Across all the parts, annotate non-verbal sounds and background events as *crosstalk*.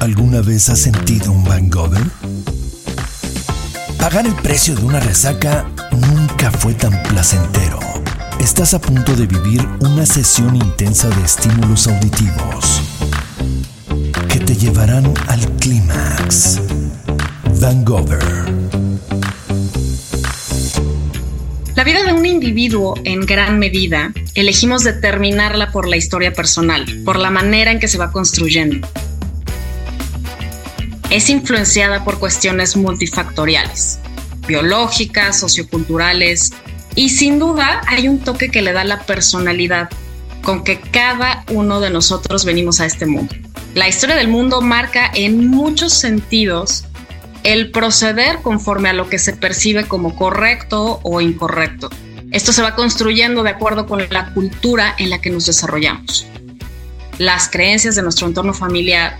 ¿Alguna vez has sentido un hangover? Pagar el precio de una resaca nunca fue tan placentero. Estás a punto de vivir una sesión intensa de estímulos auditivos que te llevarán al clímax. Hangover. La vida de un individuo, en gran medida, elegimos determinarla por la historia personal, por la manera en que se va construyendo. Es influenciada por cuestiones multifactoriales, biológicas, socioculturales, y sin duda hay un toque que le da la personalidad con que cada uno de nosotros venimos a este mundo. La historia del mundo marca en muchos sentidos el proceder conforme a lo que se percibe como correcto o incorrecto. Esto se va construyendo de acuerdo con la cultura en la que nos desarrollamos, las creencias de nuestro entorno familiar,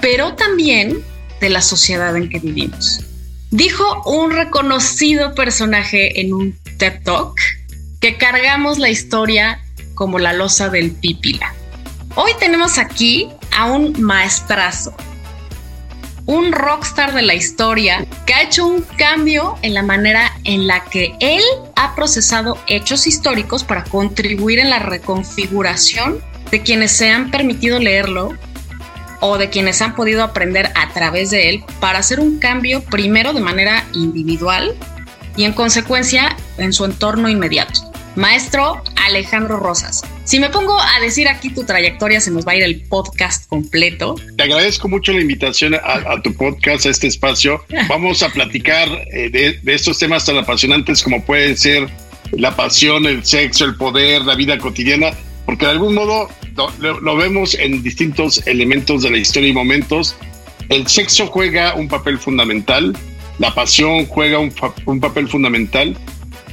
pero también de la sociedad en que vivimos. Dijo un reconocido personaje en un TED Talk que cargamos la historia como la losa del pípila. Hoy tenemos aquí a un maestrazo, un rockstar de la historia que ha hecho un cambio en la manera en la que él ha procesado hechos históricos para contribuir en la reconfiguración de quienes se han permitido leerlo o de quienes han podido aprender a través de él para hacer un cambio primero de manera individual y en consecuencia en su entorno inmediato. Maestro Alejandro Rosas. Si me pongo a decir aquí tu trayectoria, se nos va a ir el podcast completo. Te agradezco mucho la invitación a, tu podcast, a este espacio. *laughs* Vamos a platicar eh, de, estos temas tan apasionantes como pueden ser la pasión, el sexo, el poder, la vida cotidiana, porque de algún modo lo, vemos en distintos elementos de la historia y momentos. El sexo juega un papel fundamental, la pasión juega un, papel fundamental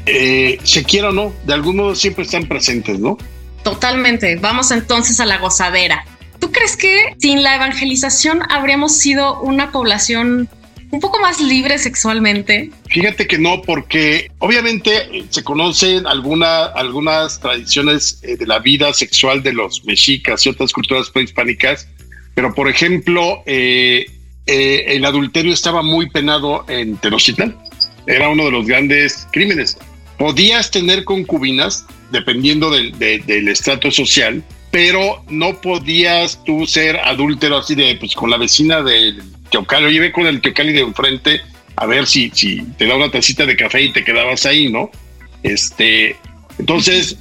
eh, se quiera o no, de algún modo siempre están presentes, ¿no? Totalmente. Vamos entonces a la gozadera. ¿Tú crees que sin la evangelización habríamos sido una población un poco más libre sexualmente? Fíjate que no, porque obviamente se conocen alguna, algunas tradiciones eh, de la vida sexual de los mexicas y otras culturas prehispánicas, pero por ejemplo, eh, el adulterio estaba muy penado en Tenochtitlan. Era uno de los grandes crímenes. Podías tener concubinas, dependiendo del, estrato social, pero no podías tú ser adúltero así de, pues con la vecina del Teocali, oye, ve con el Teocali de enfrente a ver si, si te da una tacita de café y te quedabas ahí, ¿no? Este, entonces,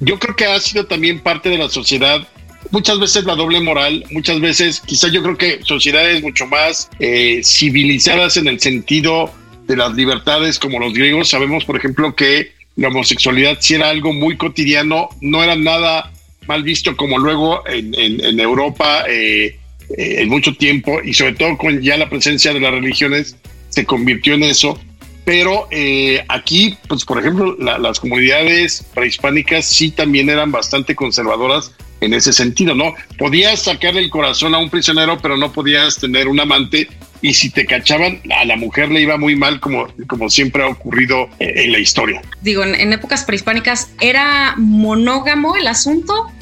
yo creo que ha sido también parte de la sociedad muchas veces la doble moral, muchas veces, quizás yo creo que sociedades mucho más eh, civilizadas en el sentido de las libertades como los griegos. Sabemos, por ejemplo, que la homosexualidad si era algo muy cotidiano, no era nada mal visto como luego en, en, Europa eh, eh, en mucho tiempo y sobre todo con ya la presencia de las religiones se convirtió en eso. Pero eh, aquí, pues por ejemplo, las comunidades prehispánicas sí también eran bastante conservadoras en ese sentido, ¿no? Podías sacarle el corazón a un prisionero, pero no podías tener un amante y si te cachaban, a la mujer le iba muy mal, como, como siempre ha ocurrido en la historia. Digo, en, épocas prehispánicas, ¿era monógamo el asunto?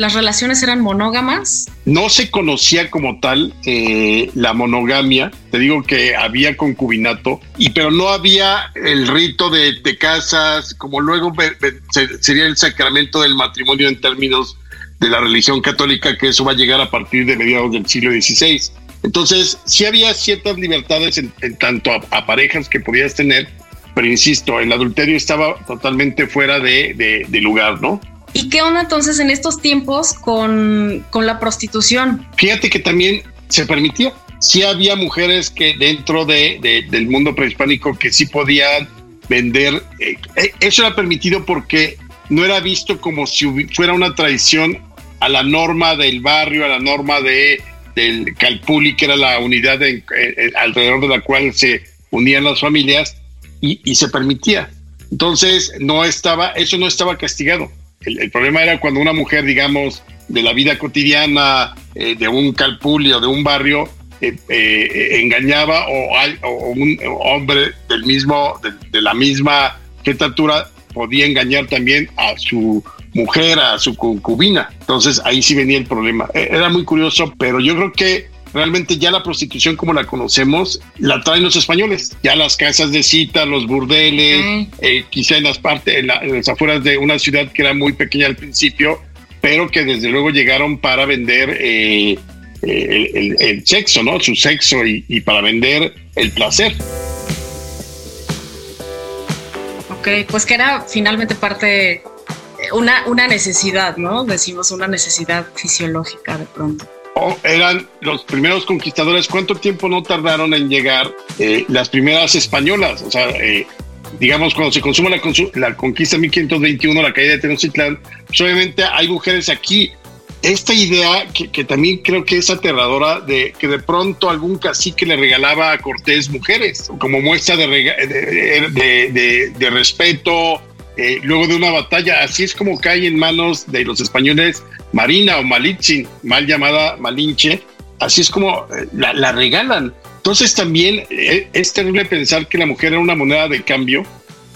¿Las relaciones eran monógamas? No se conocía como tal eh, la monogamia. Te digo que había concubinato, y pero no había el rito de te casas, como luego sería el sacramento del matrimonio en términos de la religión católica, que eso va a llegar a partir de mediados del siglo XVI. Entonces, sí había ciertas libertades en, tanto a, parejas que podías tener, pero insisto, el adulterio estaba totalmente fuera de, lugar, ¿no? ¿Y qué onda entonces en estos tiempos con, la prostitución? Fíjate que también se permitía. Sí había mujeres que dentro de, del mundo prehispánico que sí podían vender. Eh, eh, eso era permitido porque no era visto como si fuera una traición a la norma del barrio, a la norma de del Calpuli, que era la unidad alrededor de la cual se unían las familias y, se permitía. Entonces, no estaba, eso no estaba castigado. El, problema era cuando una mujer, digamos, de la vida cotidiana, eh, de un Calpuli o de un barrio, eh, eh, engañaba o, un hombre del mismo, de, la misma estatura podía engañar también a su mujer, a su concubina. Entonces ahí sí venía el problema. E, era muy curioso, pero yo creo que realmente ya la prostitución como la conocemos la traen los españoles. Ya las casas de cita, los burdeles, eh, quizá en las partes, en, las afueras de una ciudad que era muy pequeña al principio, pero que desde luego llegaron para vender eh, eh, el, sexo, ¿no? Su sexo y, para vender el placer. Ok, pues que era finalmente parte, una, una necesidad, ¿no? Decimos una necesidad fisiológica de pronto eran los primeros conquistadores, ¿cuánto tiempo no tardaron en llegar eh, las primeras españolas? O sea, eh, digamos, cuando se consuma la, la conquista 1521, la caída de Tenochtitlán, pues obviamente hay mujeres aquí. Esta idea que, también creo que es aterradora de que de pronto algún cacique le regalaba a Cortés mujeres como muestra de, de, de respeto, eh, luego de una batalla. Así es como cae en manos de los españoles Marina o Malitzin, mal llamada Malinche. Así es como eh, la, regalan. Entonces también eh, es terrible pensar que la mujer era una moneda de cambio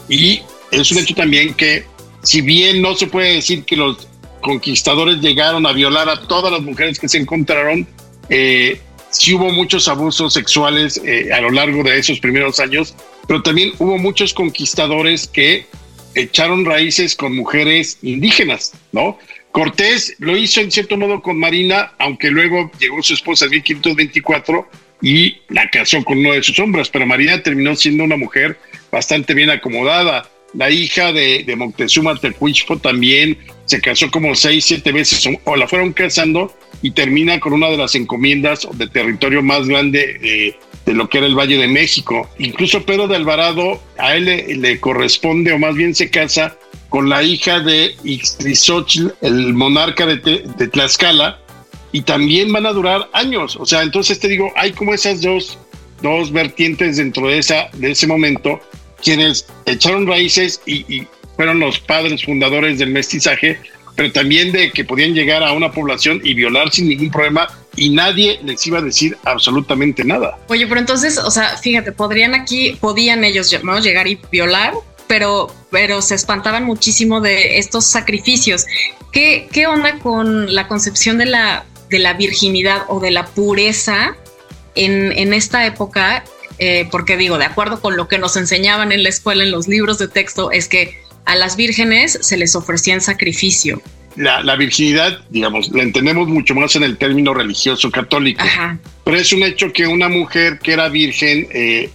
y es un hecho también que si bien no se puede decir que los conquistadores llegaron a violar a todas las mujeres que se encontraron, sí hubo muchos abusos sexuales a lo largo de esos primeros años, pero también hubo muchos conquistadores que echaron raíces con mujeres indígenas, ¿no? Cortés lo hizo en cierto modo con Marina, aunque luego llegó su esposa en 1524 y la casó con uno de sus hombres, pero Marina terminó siendo una mujer bastante bien acomodada. La hija de, Moctezuma Tecuichpo también se casó como seis, siete veces, o la fueron casando y termina con una de las encomiendas de territorio más grande de, de lo que era el Valle de México. Incluso Pedro de Alvarado, a él le, corresponde, o más bien se casa con la hija de Ixtrizotl, el monarca de, de, Tlaxcala, y también van a durar años. O sea, entonces te digo, hay como esas dos, dos vertientes dentro de, esa, de ese momento, quienes echaron raíces y fueron los padres fundadores del mestizaje, pero también de que podían llegar a una población y violar sin ningún problema y nadie les iba a decir absolutamente nada. Oye, pero entonces, o sea, fíjate, podrían aquí, podían ellos ¿no? llegar y violar, pero, pero se espantaban muchísimo de estos sacrificios. ¿Qué, qué onda con la concepción de la, de la virginidad o de la pureza en, en esta época? Eh, porque digo, de acuerdo con lo que nos enseñaban en la escuela, en los libros de texto, es que a las vírgenes se les ofrecía en sacrificio la, virginidad, digamos, la entendemos mucho más en el término religioso católico. Pero es un hecho que una mujer que era virgen, eh,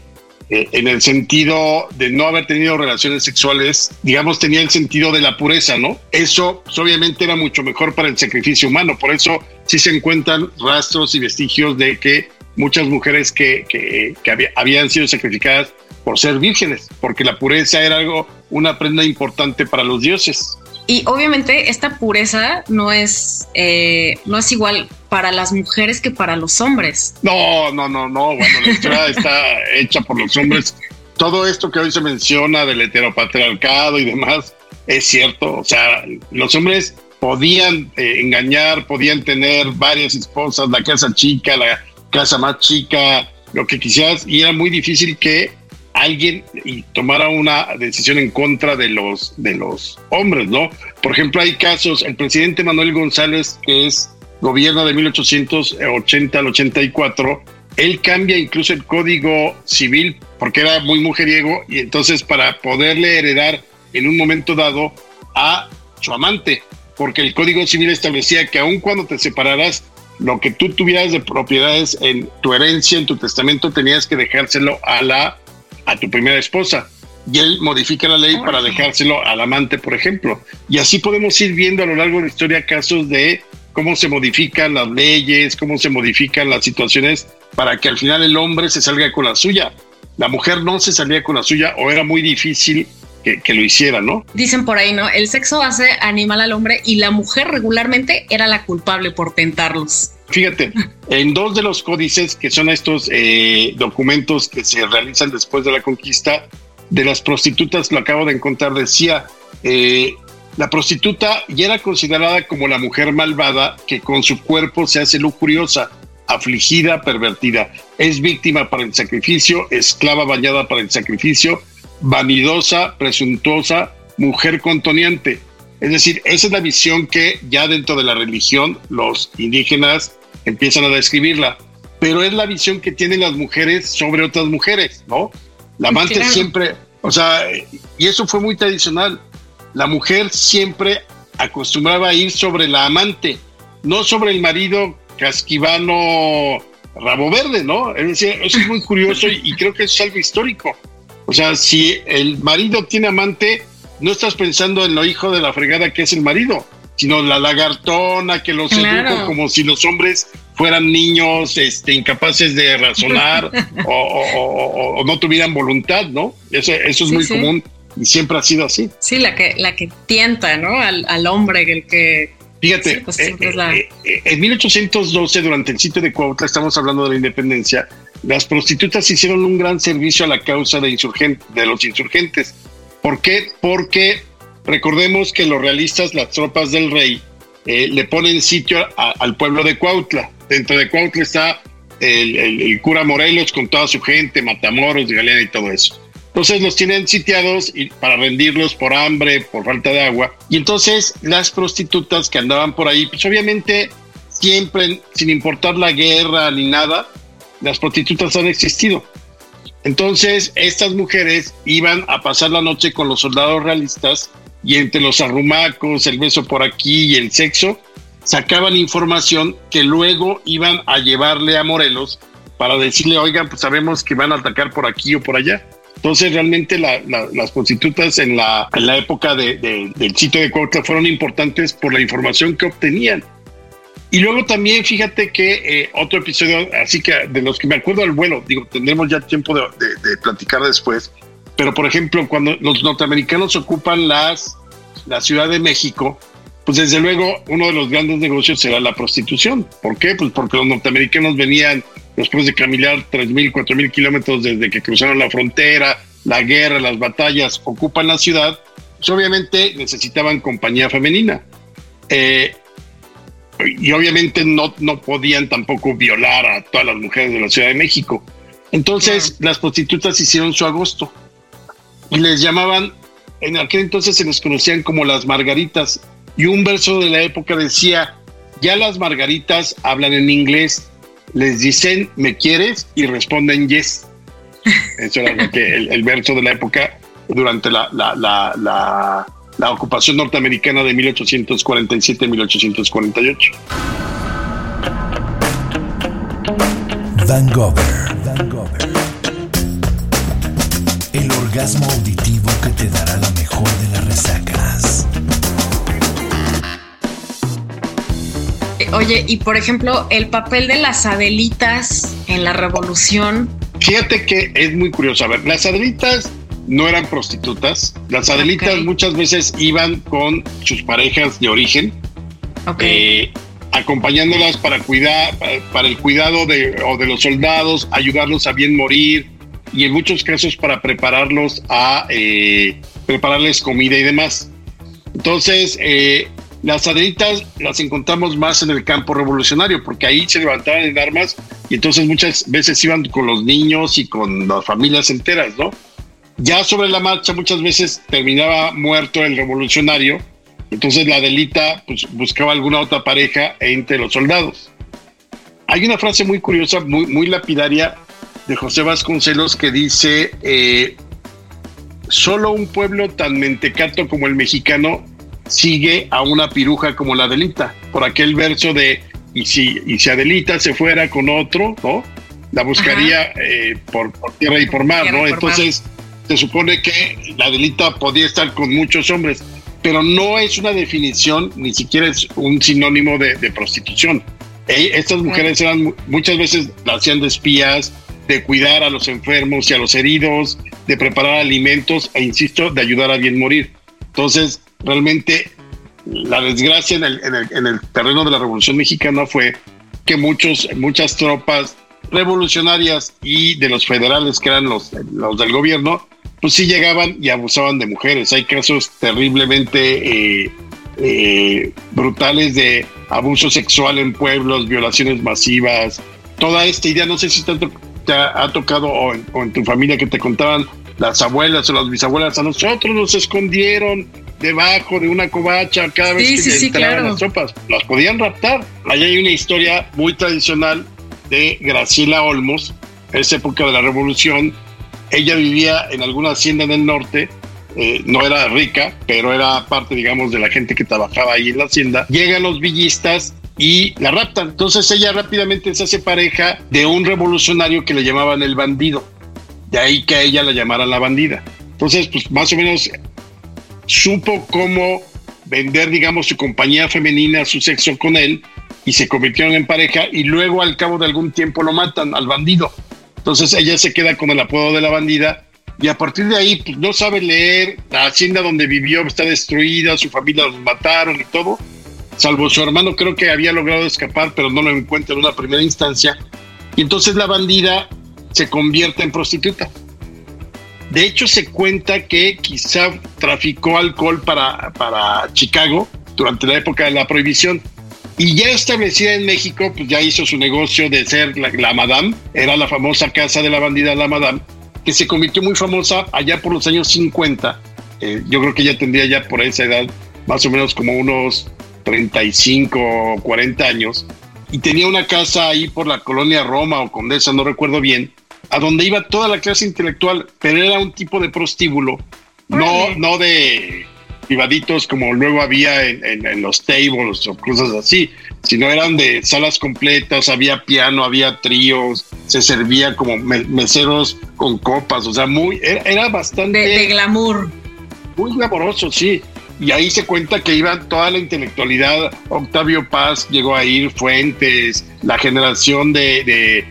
eh, en el sentido de no haber tenido relaciones sexuales, digamos, tenía el sentido de la pureza, ¿no? Eso pues, obviamente era mucho mejor para el sacrificio humano. Por eso sí se encuentran rastros y vestigios de que muchas mujeres que, que, habían sido sacrificadas por ser vírgenes, porque la pureza era algo, una prenda importante para los dioses. Y obviamente esta pureza no es, eh, no es igual para las mujeres que para los hombres. No, no, no, no. Bueno, la historia *laughs* está hecha por los hombres. Todo esto que hoy se menciona del heteropatriarcado y demás es cierto. O sea, los hombres podían eh, engañar, podían tener varias esposas, la casa chica, la casa más chica, lo que quisieras, y era muy difícil que alguien y tomara una decisión en contra de los, de los hombres, ¿no? Por ejemplo, hay casos, el presidente Manuel González, que es gobierno de 1880 al 84, él cambia incluso el código civil porque era muy mujeriego y entonces para poderle heredar en un momento dado a su amante, porque el código civil establecía que aun cuando te separaras, lo que tú tuvieras de propiedades en tu herencia, en tu testamento, tenías que dejárselo a la a tu primera esposa. Y él modifica la ley para dejárselo al amante, por ejemplo. Y así podemos ir viendo a lo largo de la historia casos de cómo se modifican las leyes, cómo se modifican las situaciones para que al final el hombre se salga con la suya. La mujer no se salía con la suya o era muy difícil que, que, lo hiciera, ¿no? Dicen por ahí, ¿no? El sexo hace animal al hombre y la mujer regularmente era la culpable por tentarlos. Fíjate, en dos de los códices, que son estos eh, documentos que se realizan después de la conquista, de las prostitutas, lo acabo de encontrar, decía, eh, la prostituta ya era considerada como la mujer malvada que con su cuerpo se hace lujuriosa, afligida, pervertida. Es víctima para el sacrificio, esclava bañada para el sacrificio, vanidosa, presuntuosa, mujer contoniente. Es decir, esa es la visión que ya dentro de la religión los indígenas empiezan a describirla. pero es la visión que tienen las mujeres sobre otras mujeres, ¿no? La amante siempre, o sea, y eso fue muy tradicional. La mujer siempre acostumbraba a ir sobre la amante, no sobre el marido casquivano rabo verde, ¿no? Es decir, eso es muy curioso y, creo que es algo histórico. O sea, si el marido tiene amante, no estás pensando en lo hijo de la fregada que es el marido, sino la lagartona que los sedujo como si los hombres fueran niños este, incapaces de razonar *laughs* o, no tuvieran voluntad, ¿no? Eso, eso es muy común y siempre ha sido así. Sí, la que, la que tienta, ¿no? Al, al hombre, el que Fíjate, pues eh, eh, eh, en 1812, durante el sitio de Cuautla, estamos hablando de la independencia, las prostitutas hicieron un gran servicio a la causa de, de los insurgentes. ¿Por qué? Porque recordemos que los realistas, las tropas del rey, le ponen sitio al pueblo de Cuautla. Dentro de Cuautla está el, el, cura Morelos con toda su gente, Matamoros, Galera y todo eso. Entonces los tienen sitiados y para rendirlos por hambre, por falta de agua. Y entonces las prostitutas que andaban por ahí, pues obviamente siempre, sin importar la guerra ni nada, las prostitutas han existido. Entonces estas mujeres iban a pasar la noche con los soldados realistas y entre los arrumacos, el beso por aquí y el sexo, sacaban información que luego iban a llevarle a Morelos para decirle, oigan, pues sabemos que van a atacar por aquí o por allá. Entonces, realmente las prostitutas en la, época del sitio de Cuautla fueron importantes por la información que obtenían. Y luego también, fíjate que eh, otro episodio, así que de los que me acuerdo al vuelo, digo, tendremos ya tiempo de, platicar después, pero por ejemplo, cuando los norteamericanos ocupan las, la Ciudad de México, pues desde luego uno de los grandes negocios será la prostitución. ¿Por qué? Pues porque los norteamericanos venían después de caminar 3.000, 4.000 kilómetros desde que cruzaron la frontera, la guerra, las batallas, ocupan la ciudad, pues obviamente necesitaban compañía femenina. Eh, y obviamente no, no podían tampoco violar a todas las mujeres de la Ciudad de México. Entonces las prostitutas hicieron su agosto y les llamaban, en aquel entonces se les conocían como las margaritas. Y un verso de la época decía, ya las margaritas hablan en inglés, les dicen ¿me quieres? y responden yes. Eso era el, verso de la época durante la, la, la, la ocupación norteamericana de 1847-1848. Van Gogh. Orgasmo auditivo que te dará la mejor de las resacas. Oye, y por ejemplo, el papel de las Adelitas en la revolución. Fíjate que es muy curioso. A ver, las Adelitas no eran prostitutas. Las Adelitas muchas veces iban con sus parejas de origen, eh, acompañándolas para cuidar, para, el cuidado de, o de los soldados, ayudarlos a bien morir y en muchos casos para prepararlos a eh, prepararles comida y demás. Entonces, eh, las adelitas las encontramos más en el campo revolucionario, porque ahí se levantaban en armas y entonces muchas veces iban con los niños y con las familias enteras, ¿no? Ya sobre la marcha muchas veces terminaba muerto el revolucionario, entonces la adelita pues, buscaba alguna otra pareja entre los soldados. Hay una frase muy curiosa, muy, muy lapidaria de José Vasconcelos que dice, eh, solo un pueblo tan mentecato como el mexicano sigue a una piruja como la Adelita, por aquel verso de y si, y si Adelita se fuera con otro, ¿no? La buscaría eh, por, tierra y por mar, ¿no? Entonces, se supone que la Adelita podía estar con muchos hombres, pero no es una definición, ni siquiera es un sinónimo de, prostitución. estas mujeres eran muchas veces las hacían de espías, de cuidar a los enfermos y a los heridos, de preparar alimentos e, insisto, de ayudar a bien morir. Entonces, realmente la desgracia en el, terreno de la Revolución Mexicana fue que muchos, muchas tropas revolucionarias y de los federales, que eran los, los del gobierno, pues sí llegaban y abusaban de mujeres. Hay casos terriblemente eh, eh, brutales de abuso sexual en pueblos, violaciones masivas. Toda esta idea, no sé si tanto te ha, tocado o en, tu familia que te contaban las abuelas o las bisabuelas, a nosotros nos escondieron debajo de una covacha cada vez que sí, las tropas. Las podían raptar. Allá hay una historia muy tradicional de Graciela Olmos, en esa época de la revolución. Ella vivía en alguna hacienda en el norte, eh, no era rica, pero era parte, digamos, de la gente que trabajaba ahí en la hacienda. Llegan los villistas y la raptan. Entonces ella rápidamente se hace pareja de un revolucionario que le llamaban el bandido. De ahí que a ella la llamaran la bandida. Entonces, pues más o menos supo cómo vender, digamos, su compañía femenina, su sexo con él, y se convirtieron en pareja, y luego al cabo de algún tiempo lo matan al bandido. Entonces ella se queda con el apodo de la bandida, y a partir de ahí pues, no sabe leer, la hacienda donde vivió está destruida, su familia los mataron y todo, salvo su hermano creo que había logrado escapar, pero no lo encuentra en una primera instancia, y entonces la bandida se convierte en prostituta. De hecho, se cuenta que quizá traficó alcohol para, para Chicago durante la época de la prohibición. Y ya establecida en México, pues ya hizo su negocio de ser la, Madame, era la famosa casa de la bandida La Madame, que se convirtió muy famosa allá por los años 50. Eh, yo creo que ya tendría ya por esa edad más o menos como unos 35 o 40 años. Y tenía una casa ahí por la colonia Roma o Condesa, no recuerdo bien, a donde iba toda la clase intelectual, pero era un tipo de prostíbulo, no, no de privaditos como luego había en, los tables o cosas así, sino eran de salas completas, había piano, había tríos, se servía como meseros con copas, o sea, muy, era, bastante... De, glamour. Muy glamoroso, sí. Y ahí se cuenta que iba toda la intelectualidad, Octavio Paz llegó a ir, Fuentes, la generación de,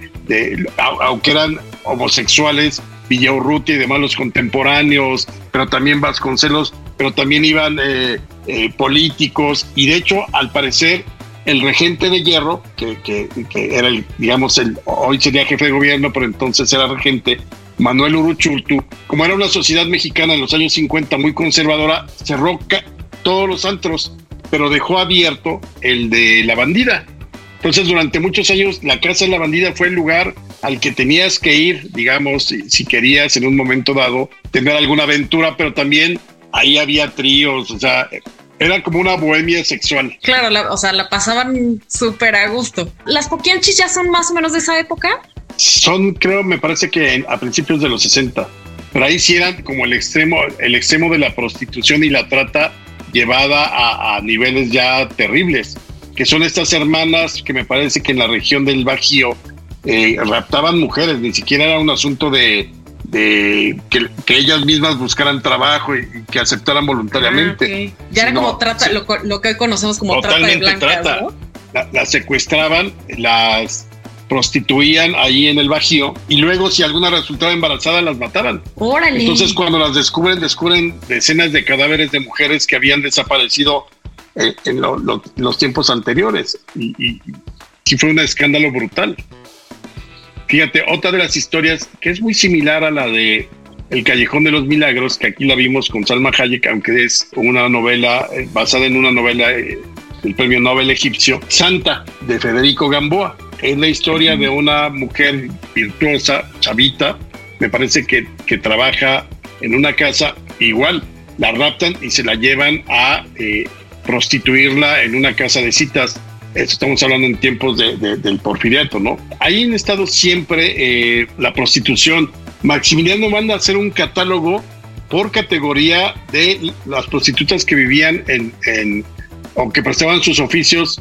aunque eran homosexuales, Villaurrutia y demás los contemporáneos, pero también Vasconcelos, pero también iban eh, eh, políticos. Y de hecho al parecer el regente de hierro, que, que, era el, digamos, el, hoy sería jefe de gobierno, pero entonces era regente, Manuel Uruchurtu, como era una sociedad mexicana en los años 50 muy conservadora, cerró todos los antros, pero dejó abierto el de la bandida. Entonces, durante muchos años, la Casa de la Bandida fue el lugar al que tenías que ir, digamos, si, querías en un momento dado tener alguna aventura, pero también ahí había tríos, o sea, era como una bohemia sexual. Claro, o sea, la pasaban súper a gusto. ¿Las poquianchis ya son más o menos de esa época? Son, creo, me parece que a principios de los 60. Pero ahí sí eran como el extremo, el extremo de la prostitución y la trata llevada a, a niveles ya terribles, que son estas hermanas que me parece que en la región del Bajío eh, raptaban mujeres, ni siquiera era un asunto de, que, ellas mismas buscaran trabajo y, que aceptaran voluntariamente. Ah, ya era como trata, lo, que hoy conocemos como trata de blancas, las secuestraban, las prostituían ahí en el Bajío y luego si alguna resultaba embarazada las mataban. Entonces cuando las descubren, descubren decenas de cadáveres de mujeres que habían desaparecido eh, en, los tiempos anteriores y, y sí fue un escándalo brutal. Fíjate, otra de las historias que es muy similar a la de El Callejón de los Milagros, que aquí la vimos con Salma Hayek, aunque es una novela eh, basada en una novela eh, del premio Nobel egipcio, Santa, de Federico Gamboa. Es la historia de una mujer virtuosa, chavita, me parece que, que trabaja en una casa, igual la raptan y se la llevan a eh, prostituirla en una casa de citas estamos hablando en tiempos del porfiriato, ¿no? Ahí han estado siempre eh, la prostitución. Maximiliano manda a hacer un catálogo por categoría de las prostitutas que vivían en, o que prestaban sus oficios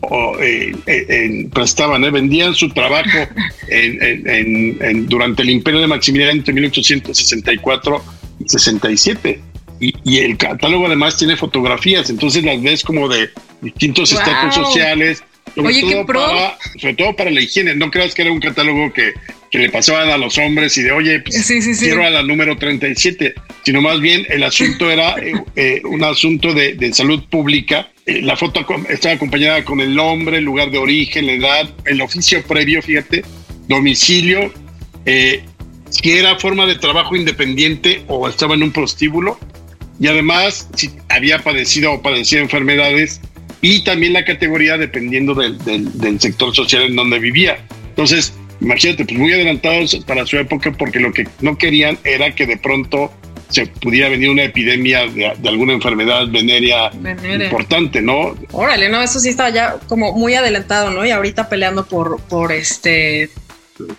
o eh, eh, prestaban, vendían su trabajo *laughs* durante el imperio de Maximiliano entre 1864 y 67. Y, y, el catálogo además tiene fotografías, entonces las ves como de distintos estatus sociales. Sobre todo Para, sobre todo para la higiene. No creas que era un catálogo que, que le pasaban a los hombres y de, oye, pues, quiero a la número 37, sino más bien el asunto era eh, eh, un asunto de, de salud pública. Eh, la foto estaba acompañada con el nombre, el lugar de origen, la edad, el oficio previo, fíjate, domicilio, si era forma de trabajo independiente o estaba en un prostíbulo, y además si había padecido o padecía enfermedades y también la categoría dependiendo del, del, sector social en donde vivía. Entonces, imagínate, pues muy adelantados para su época porque lo que no querían era que de pronto se pudiera venir una epidemia de, alguna enfermedad venérea, importante, ¿no? Órale, no, eso sí estaba ya como muy adelantado, ¿no? Y ahorita peleando por, por este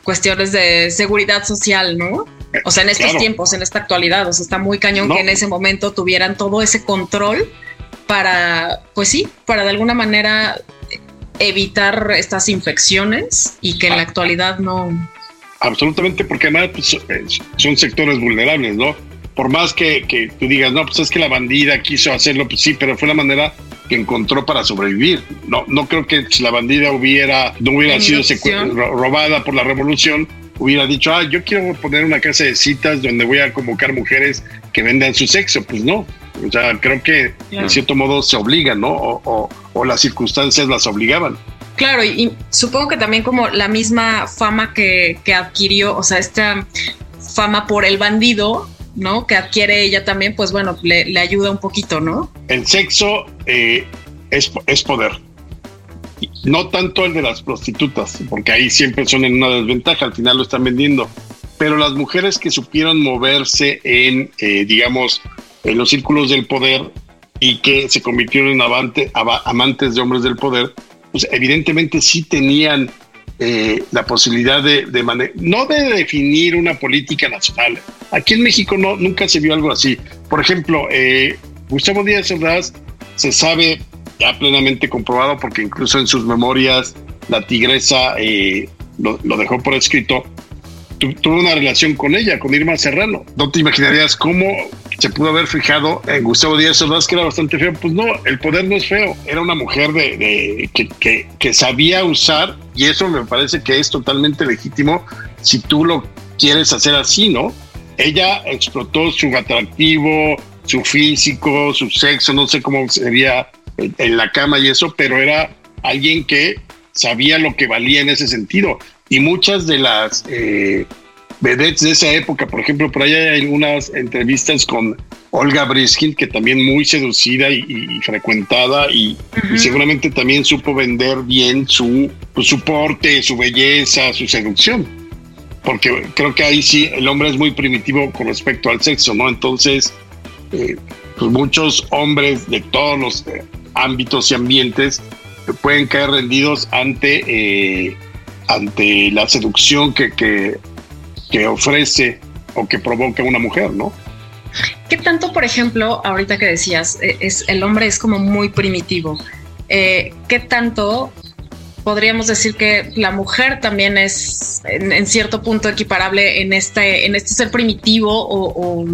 cuestiones de seguridad social, ¿no? O sea, en estos tiempos, en esta actualidad, o sea, está muy cañón que en ese momento tuvieran todo ese control para, pues sí, para de alguna manera evitar estas infecciones y que en la ah. actualidad no. Absolutamente, porque además pues, eh, son sectores vulnerables, ¿no? Por más que, que, tú digas, no, pues es que la bandida quiso hacerlo, pues sí, pero fue la manera que encontró para sobrevivir. No, no creo que si la bandida hubiera, no hubiera sido robada por la revolución, hubiera dicho, ah, yo quiero poner una casa de citas donde voy a convocar mujeres que vendan su sexo. Pues no. O sea, creo que en cierto modo se obligan, ¿no? O, o, las circunstancias las obligaban. Claro, y, supongo que también como la misma fama que, que adquirió, o sea, esta fama por el bandido, ¿no? Que adquiere ella también, pues bueno, le, ayuda un poquito, ¿no? El sexo eh, es, es, poder. No tanto el de las prostitutas, porque ahí siempre son en una desventaja, al final lo están vendiendo. Pero las mujeres que supieron moverse en, eh, digamos, en los círculos del poder y que se convirtieron en amantes de hombres del poder, pues evidentemente sí tenían eh, la posibilidad de, no de definir una política nacional. Aquí en México no, nunca se vio algo así. Por ejemplo, eh, Gustavo Díaz Ordaz se sabe ya plenamente comprobado porque incluso en sus memorias la tigresa eh, lo, dejó por escrito, tuvo una relación con ella, con Irma Serrano. No te imaginarías cómo se pudo haber fijado en Gustavo Díaz Ordaz, que era bastante feo. Pues no, el poder no es feo. Era una mujer de, que, que, sabía usar, y eso me parece que es totalmente legítimo si tú lo quieres hacer así, ¿no? Ella explotó su atractivo, su físico, su sexo, no sé cómo sería en la cama y eso, pero era alguien que sabía lo que valía en ese sentido. Y muchas de las eh, vedettes de esa época, por ejemplo, por ahí hay algunas entrevistas con Olga Briskin, que también muy seducida y, frecuentada y, seguramente también supo vender bien su, pues, su porte, su belleza, su seducción. Porque creo que ahí sí el hombre es muy primitivo con respecto al sexo, ¿no? Entonces, eh, pues muchos hombres de todos los eh, ámbitos y ambientes pueden caer rendidos ante, eh, ante la seducción que, que, que ofrece o que provoca una mujer, ¿no? ¿Qué tanto, por ejemplo, ahorita que decías, eh, es, el hombre es como muy primitivo? Eh, ¿Qué tanto podríamos decir que la mujer también es en, cierto punto equiparable en este, en este ser primitivo o,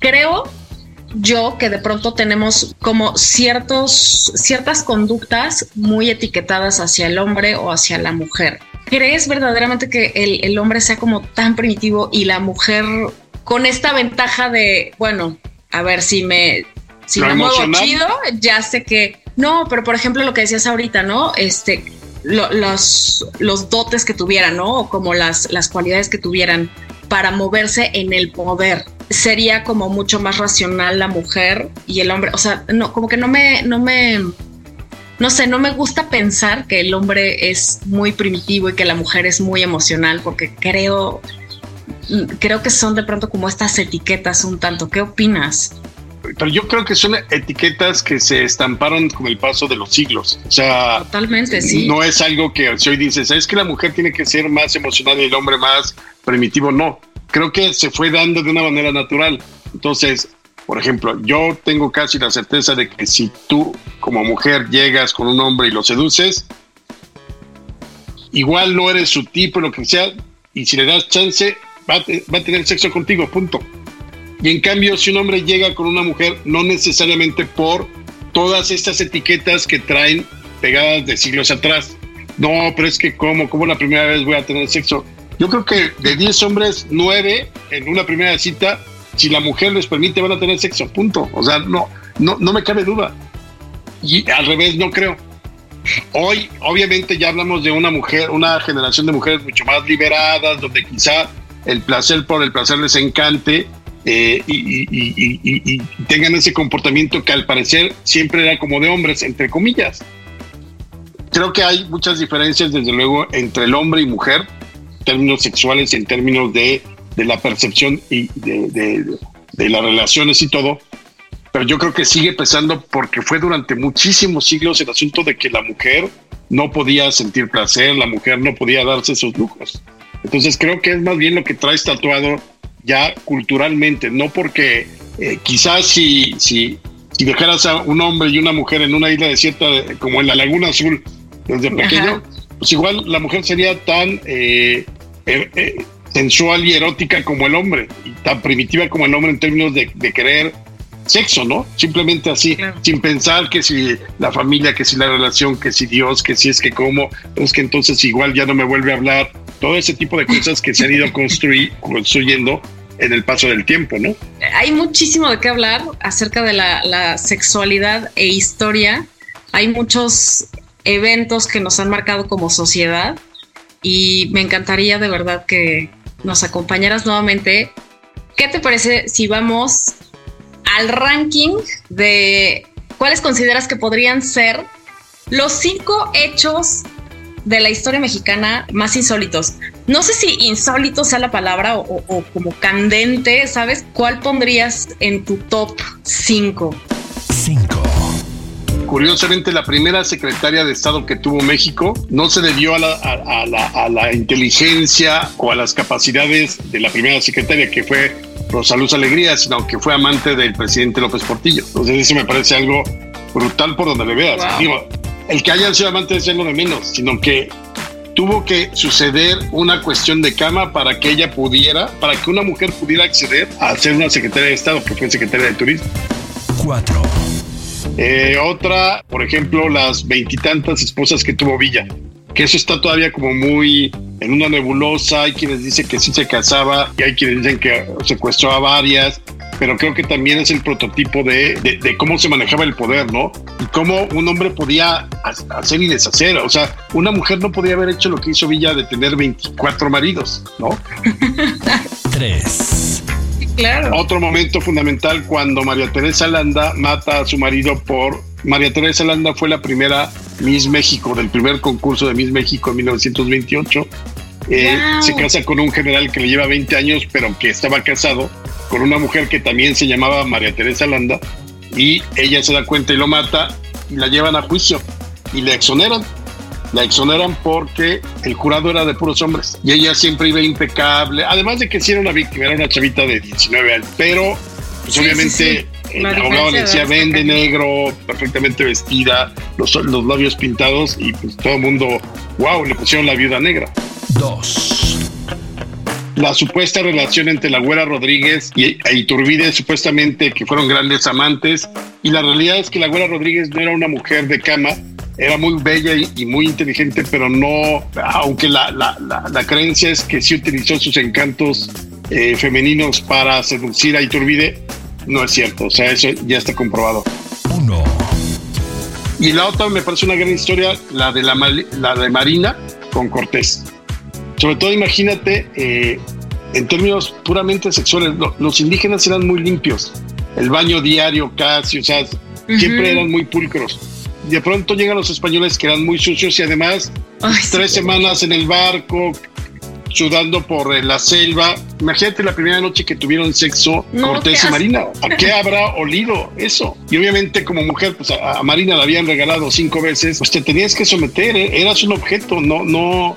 creo yo que de pronto tenemos como ciertos, ciertas conductas muy etiquetadas hacia el hombre o hacia la mujer. ¿Crees verdaderamente que el, hombre sea como tan primitivo y la mujer con esta ventaja de, bueno, a ver si me, si me muevo chido, ya sé que no, pero por ejemplo lo que decías ahorita, ¿no? Este, los, los dotes que tuvieran, ¿no? O como las, las cualidades que tuvieran para moverse en el poder. Sería como mucho más racional la mujer y el hombre. O sea, no, como que no me, no me, no sé, no me gusta pensar que el hombre es muy primitivo y que la mujer es muy emocional, porque creo, creo que son de pronto como estas etiquetas un tanto. ¿Qué opinas? Pero yo creo que son etiquetas que se estamparon con el paso de los siglos. O sea, totalmente, sí. No es algo que si hoy dices, es que la mujer tiene que ser más emocional y el hombre más primitivo. No, creo que se fue dando de una manera natural. Entonces, por ejemplo, yo tengo casi la certeza de que si tú como mujer llegas con un hombre y lo seduces, igual no eres su tipo, lo que sea, y si le das chance, va a, tener sexo contigo, punto. Y en cambio, si un hombre llega con una mujer, no necesariamente por todas estas etiquetas que traen pegadas de siglos atrás. No, pero es que ¿cómo? ¿Cómo la primera vez voy a tener sexo? Yo creo que de 10 hombres, 9 en una primera cita si la mujer les permite, van a tener sexo, punto. O sea, no, no, no me cabe duda. Y al revés, no creo. Hoy, obviamente, ya hablamos de una mujer, una generación de mujeres mucho más liberadas, donde quizá el placer por el placer les encante eh, y, tengan ese comportamiento que al parecer siempre era como de hombres, entre comillas. Creo que hay muchas diferencias, desde luego, entre el hombre y mujer, en términos sexuales y en términos de de la percepción y de, de las relaciones y todo, pero yo creo que sigue pesando porque fue durante muchísimos siglos el asunto de que la mujer no podía sentir placer, la mujer no podía darse esos lujos. Entonces creo que es más bien lo que traes tatuado ya culturalmente, no porque eh, quizás si, si, si dejaras a un hombre y una mujer en una isla desierta como en la Laguna Azul desde pequeño, pues igual la mujer sería tan eh, eh, sensual y erótica como el hombre, y tan primitiva como el hombre en términos de, querer sexo, ¿no? Simplemente así, sin pensar que si la familia, que si la relación, que si Dios, que si es que como, es que entonces igual ya no me vuelve a hablar, todo ese tipo de cosas que se han ido construyendo en el paso del tiempo, ¿no? Hay muchísimo de qué hablar acerca de la sexualidad e historia. Hay muchos eventos que nos han marcado como sociedad y me encantaría de verdad que nos acompañaras nuevamente. ¿Qué te parece si vamos al ranking de cuáles consideras que podrían ser los cinco hechos de la historia mexicana más insólitos? No sé si insólito sea la palabra o, como candente, ¿sabes? ¿Cuál pondrías en tu top 5? 5 curiosamente la primera secretaria de Estado que tuvo México no se debió a la, inteligencia o a las capacidades de la primera secretaria que fue Rosaluz Alegría, sino que fue amante del presidente López Portillo. Entonces eso me parece algo brutal por donde le veas. el que hayan sido amantes es lo de menos, sino que tuvo que suceder una cuestión de cama para que ella pudiera, para que una mujer pudiera acceder a ser una secretaria de Estado, que fue secretaria de Turismo. Cuatro. Eh, otra, por ejemplo, las veintitantas esposas que tuvo Villa, que eso está todavía como muy en una nebulosa. Hay quienes dicen que sí se casaba y hay quienes dicen que secuestró a varias, pero creo que también es el prototipo de, de, cómo se manejaba el poder, ¿no? Y cómo un hombre podía hacer y deshacer. O sea, una mujer no podía haber hecho lo que hizo Villa de tener 24 maridos, ¿no? *laughs* Otro momento fundamental cuando María Teresa Landa mata a su marido por... María Teresa Landa fue la primera Miss México, del primer concurso de Miss México en 1928. Eh, se casa con un general que le lleva 20 años, pero que estaba casado con una mujer que también se llamaba María Teresa Landa. Y ella se da cuenta y lo mata y la llevan a juicio y le exoneran la exoneran porque el jurado era de puros hombres y ella siempre iba impecable. Además de que sí era una víctima, era una chavita de 19 años, pero pues obviamente el abogado le decía vende negro, perfectamente vestida, los, los labios pintados y pues todo el mundo, wow, le pusieron la viuda negra. Dos. La supuesta relación entre la Güera Rodríguez y e Iturbide, supuestamente que fueron grandes amantes, y la realidad es que la Güera Rodríguez no era una mujer de cama, era muy bella y, muy inteligente, pero no, aunque la, la, la, creencia es que sí utilizó sus encantos eh, femeninos para seducir a Iturbide, no es cierto, o sea, eso ya está comprobado. Uno. Y la otra me parece una gran historia, la de, la, la de Marina con Cortés. Sobre todo imagínate, eh, en términos puramente sexuales, los indígenas eran muy limpios, el baño diario casi, o sea, siempre eran muy pulcros de pronto llegan los españoles que eran muy sucios y además tres semanas en el barco, sudando por la selva. Imagínate la primera noche que tuvieron sexo Cortés y Marina. ¿A qué *laughs* habrá olido eso? Y obviamente como mujer, pues a, Marina la habían regalado cinco veces, pues te tenías que someter, ¿eh? eras un objeto, no, no,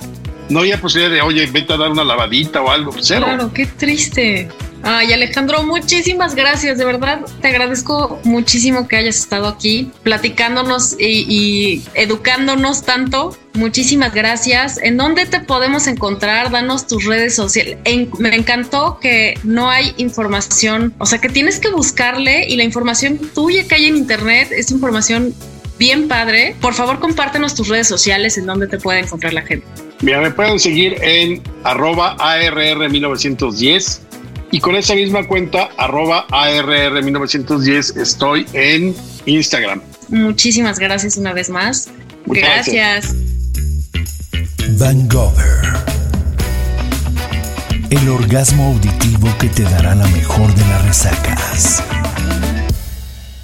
no había posibilidad de, oye, vete a dar una lavadita o algo, cero. Claro, qué triste. Ay, Alejandro, muchísimas gracias, de verdad. Te agradezco muchísimo que hayas estado aquí platicándonos y, educándonos tanto. Muchísimas gracias. ¿En dónde te podemos encontrar? Danos tus redes sociales. me encantó que no hay información, o sea, que tienes que buscarle y la información tuya que hay en internet es información bien padre. Por favor, compártenos tus redes sociales en donde te puede encontrar la gente. Mira, me pueden seguir en arroba ARR1910 y con esa misma cuenta, arroba ARR1910, estoy en Instagram. Muchísimas gracias una vez más. gracias. Van El orgasmo auditivo que te dará la mejor de las resacas.